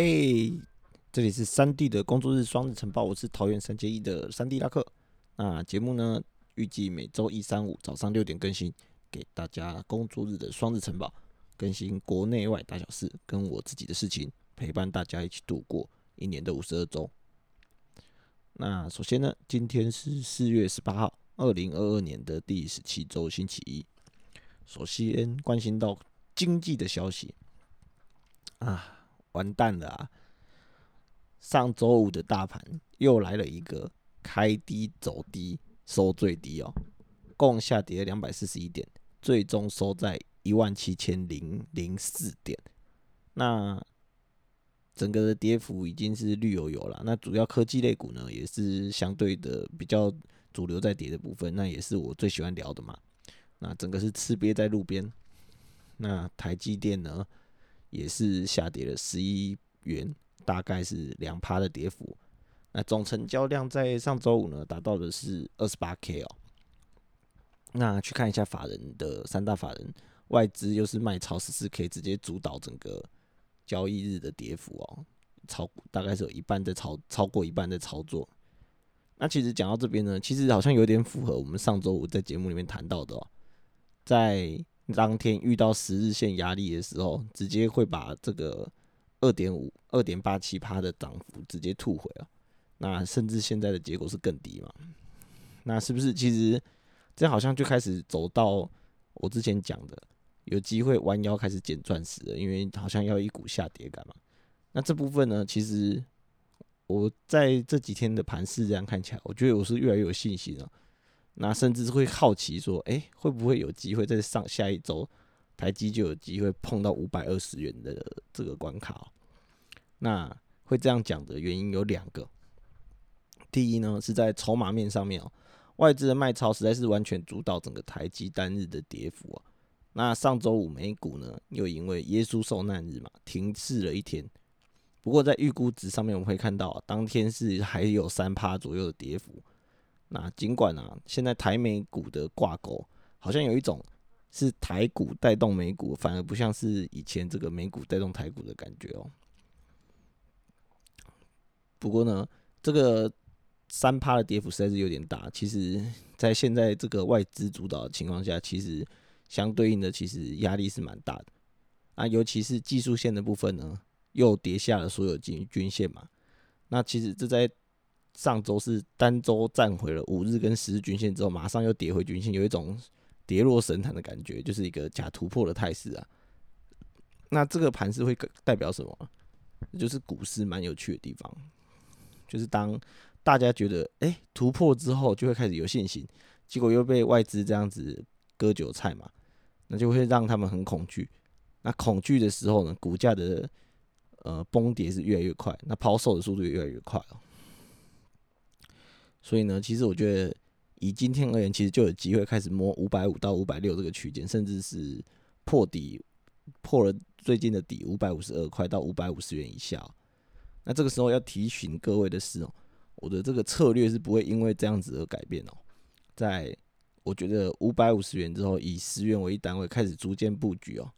嘿，这里是三 D 的工作日双日晨报，我是桃园三结一的三 D 拉克。那节目呢，预计每周一、三、五早上六点更新，给大家工作日的双日晨报，更新国内外大小事，跟我自己的事情，陪伴大家一起度过一年的五十二周。那首先呢，今天是四月十八号，二零二二年的第十七周星期一。首先关心到经济的消息啊。完蛋了啊！上周五的大盘又来了一个开低走低，收最低哦，共下跌两百四十一点，最终收在一万七千零零四点。那整个的跌幅已经是绿油油了。那主要科技类股呢，也是相对的比较主流在跌的部分，那也是我最喜欢聊的嘛。那整个是吃瘪在路边。那台积电呢？也是下跌了十一元，大概是两趴的跌幅。那总成交量在上周五呢，达到的是二十八 K 哦。那去看一下法人的三大法人外资，又是卖超十四 K，直接主导整个交易日的跌幅哦，超大概是有一半在操，超过一半在操作。那其实讲到这边呢，其实好像有点符合我们上周五在节目里面谈到的哦，在。当天遇到十日线压力的时候，直接会把这个二点五、二点八七趴的涨幅直接吐回了。那甚至现在的结果是更低嘛？那是不是其实这好像就开始走到我之前讲的，有机会弯腰开始捡钻石了？因为好像要一股下跌感嘛。那这部分呢，其实我在这几天的盘势这样看起来，我觉得我是越来越有信心了。那甚至会好奇说，哎，会不会有机会在上下一周，台积就有机会碰到五百二十元的这个关卡？那会这样讲的原因有两个。第一呢，是在筹码面上面哦，外资的卖超实在是完全主导整个台积单日的跌幅啊。那上周五美股呢，又因为耶稣受难日嘛，停市了一天。不过在预估值上面，我们会看到，当天是还有三趴左右的跌幅。那尽管啊，现在台美股的挂钩好像有一种是台股带动美股，反而不像是以前这个美股带动台股的感觉哦。不过呢，这个三趴的跌幅实在是有点大。其实，在现在这个外资主导的情况下，其实相对应的其实压力是蛮大的。啊，尤其是技术线的部分呢，又跌下了所有均均线嘛。那其实这在上周是单周站回了五日跟十日均线之后，马上又跌回均线，有一种跌落神坛的感觉，就是一个假突破的态势啊。那这个盘是会代表什么？就是股市蛮有趣的地方，就是当大家觉得哎突破之后，就会开始有信心，结果又被外资这样子割韭菜嘛，那就会让他们很恐惧。那恐惧的时候呢，股价的呃崩跌是越来越快，那抛售的速度也越来越快哦。所以呢，其实我觉得以今天而言，其实就有机会开始摸五百五到五百六这个区间，甚至是破底破了最近的底五百五十二块到五百五十元以下。那这个时候要提醒各位的是哦，我的这个策略是不会因为这样子而改变哦。在我觉得五百五十元之后，以十元为单位开始逐渐布局哦。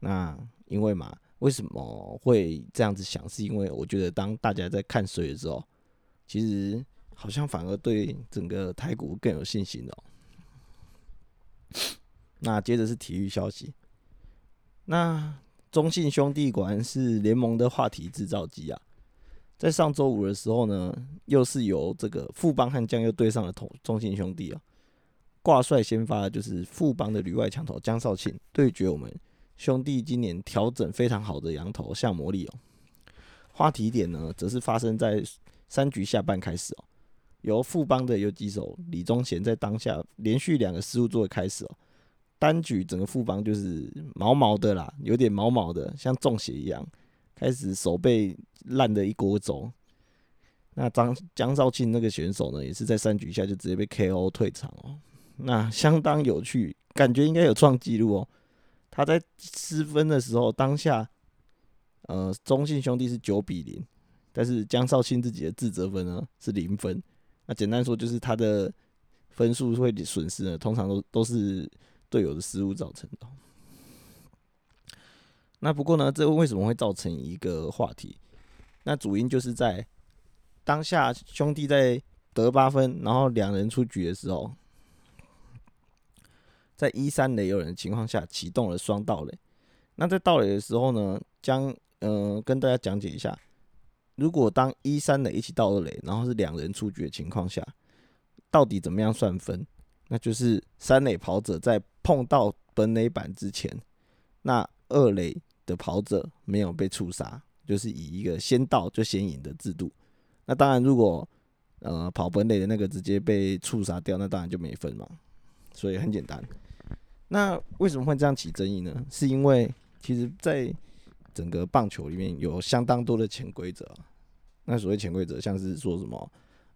那因为嘛，为什么会这样子想？是因为我觉得当大家在看水的时候，其实。好像反而对整个台股更有信心哦。那接着是体育消息，那中信兄弟果然是联盟的话题制造机啊！在上周五的时候呢，又是由这个富邦悍将又对上了同中信兄弟啊，挂帅先发的就是富邦的旅外强头江少庆对决我们兄弟今年调整非常好的羊头向魔力哦。话题点呢，则是发生在三局下半开始哦。由富邦的游击手李宗贤在当下连续两个失误作为开始哦，单局整个富邦就是毛毛的啦，有点毛毛的，像中邪一样，开始手背烂的一锅粥。那张江少庆那个选手呢，也是在三局下就直接被 KO 退场哦，那相当有趣，感觉应该有创纪录哦。他在失分的时候，当下呃中信兄弟是九比零，但是江少庆自己的自责分呢是零分。那简单说就是他的分数会损失呢，通常都都是队友的失误造成的。那不过呢，这为什么会造成一个话题？那主因就是在当下兄弟在得八分，然后两人出局的时候，在一三垒有人的情况下启动了双盗垒。那在盗垒的时候呢，将呃跟大家讲解一下，如果当一三垒一起到二垒，然后是两人出局的情况下，到底怎么样算分？那就是三垒跑者在碰到本垒板之前，那二垒的跑者没有被触杀，就是以一个先到就先赢的制度。那当然，如果呃跑本垒的那个直接被触杀掉，那当然就没分嘛。所以很简单。那为什么会这样起争议呢？是因为其实，在整个棒球里面有相当多的潜规则。那所谓潜规则，像是说什么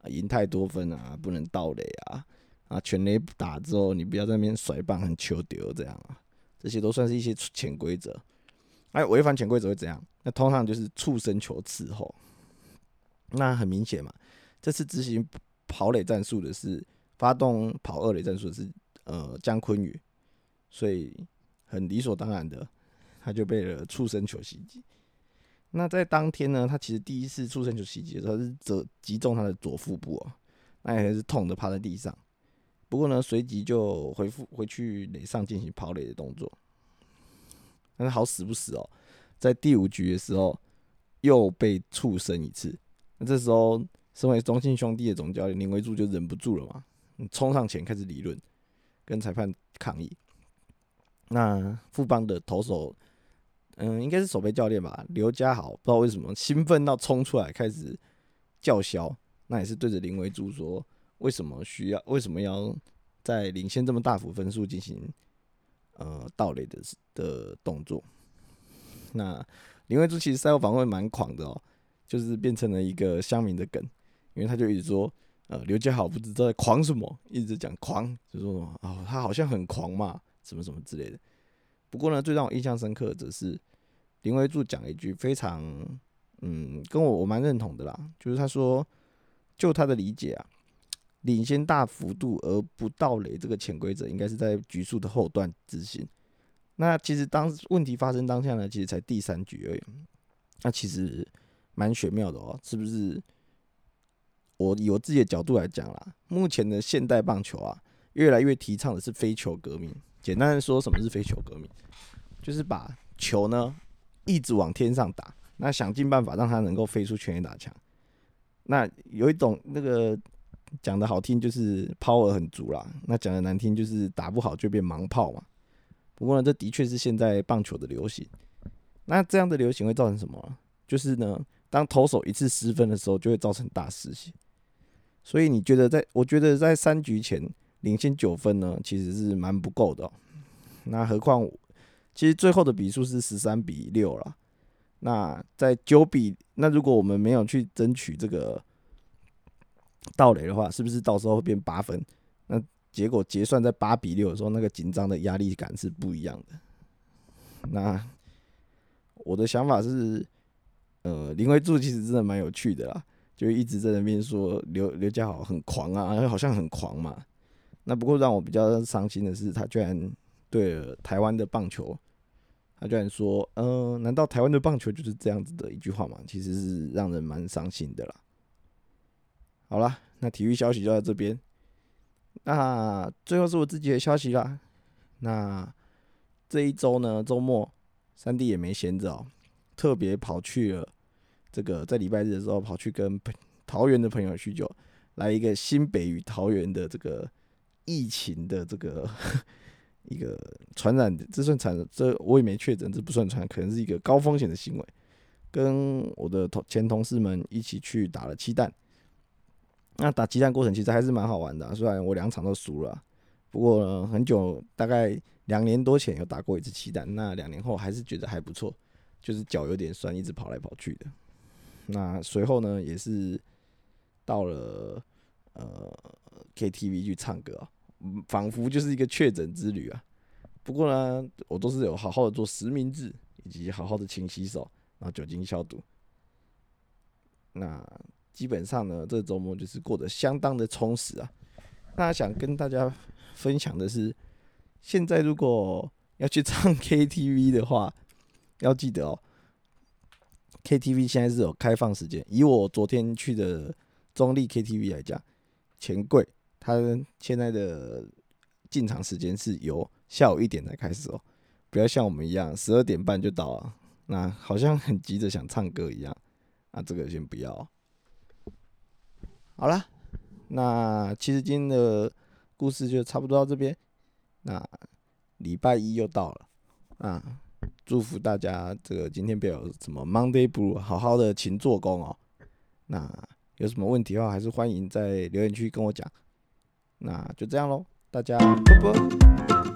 赢太多分啊，不能盗垒啊，啊全垒打之后你不要在那边甩棒很球丢这样啊，这些都算是一些潜规则。哎，违反潜规则会怎样？那通常就是触身球伺候。那很明显嘛，这次执行跑垒战术的是发动跑二垒战术的是呃姜坤宇，所以很理所当然的。他就被了触身球袭击。那在当天呢，他其实第一次触身球袭击的时候是则击中他的左腹部啊，那也是痛的趴在地上。不过呢，随即就回复回去垒上进行跑垒的动作。但是好死不死哦，在第五局的时候又被触身一次。那这时候，身为中信兄弟的总教练林维柱就忍不住了嘛，冲上前开始理论，跟裁判抗议。那富邦的投手。嗯，应该是守备教练吧，刘家豪，不知道为什么兴奋到冲出来开始叫嚣，那也是对着林维柱说，为什么需要，为什么要在领先这么大幅分数进行呃盗垒的的动作？那林维柱其实赛后访问蛮狂的哦，就是变成了一个乡民的梗，因为他就一直说，呃，刘家豪不知道在狂什么，一直讲狂，就说什么哦，他好像很狂嘛，什么什么之类的。不过呢，最让我印象深刻的是林维柱讲一句非常，嗯，跟我我蛮认同的啦，就是他说，就他的理解啊，领先大幅度而不到垒这个潜规则，应该是在局数的后段执行。那其实当问题发生当下呢，其实才第三局而已，那其实蛮玄妙的哦，是不是？我以我自己的角度来讲啦，目前的现代棒球啊，越来越提倡的是非球革命。简单的说，什么是飞球革命？就是把球呢一直往天上打，那想尽办法让它能够飞出全垒打墙。那有一种那个讲的好听，就是 power 很足啦；那讲的难听，就是打不好就变盲炮嘛。不过呢，这的确是现在棒球的流行。那这样的流行会造成什么？就是呢，当投手一次失分的时候，就会造成大失血。所以你觉得，在我觉得在三局前。领先九分呢，其实是蛮不够的。那何况，其实最后的比数是十三比六了。那在九比，那如果我们没有去争取这个盗垒的话，是不是到时候会变八分？那结果结算在八比六的时候，那个紧张的压力感是不一样的。那我的想法是，呃，林威柱其实真的蛮有趣的啦，就一直在那边说刘刘家豪很狂啊，好像很狂嘛。那不过让我比较伤心的是，他居然对台湾的棒球，他居然说：“嗯，难道台湾的棒球就是这样子的一句话吗？”其实是让人蛮伤心的啦。好了，那体育消息就到这边。那最后是我自己的消息啦。那这一周呢，周末三弟也没闲着哦，特别跑去了这个在礼拜日的时候跑去跟桃园的朋友叙旧，来一个新北与桃园的这个。疫情的这个 一个传染，这算传，这我也没确诊，这不算传，可能是一个高风险的行为。跟我的同前同事们一起去打了鸡蛋，那打鸡蛋过程其实还是蛮好玩的，虽然我两场都输了，不过很久，大概两年多前有打过一次鸡蛋，那两年后还是觉得还不错，就是脚有点酸，一直跑来跑去的。那随后呢，也是到了呃。KTV 去唱歌啊，仿佛就是一个确诊之旅啊。不过呢，我都是有好好的做实名制，以及好好的勤洗手，然后酒精消毒。那基本上呢，这周末就是过得相当的充实啊。那想跟大家分享的是，现在如果要去唱 KTV 的话，要记得哦，KTV 现在是有开放时间。以我昨天去的中立 KTV 来讲，钱柜它现在的进场时间是由下午一点才开始哦，不要像我们一样十二点半就到了，那好像很急着想唱歌一样。那这个先不要。好了，那其实今天的故事就差不多到这边。那礼拜一又到了，啊，祝福大家这个今天不要什么 Monday Blue，好好的勤做工哦。那有什么问题的话，还是欢迎在留言区跟我讲。那就这样喽，大家拜拜。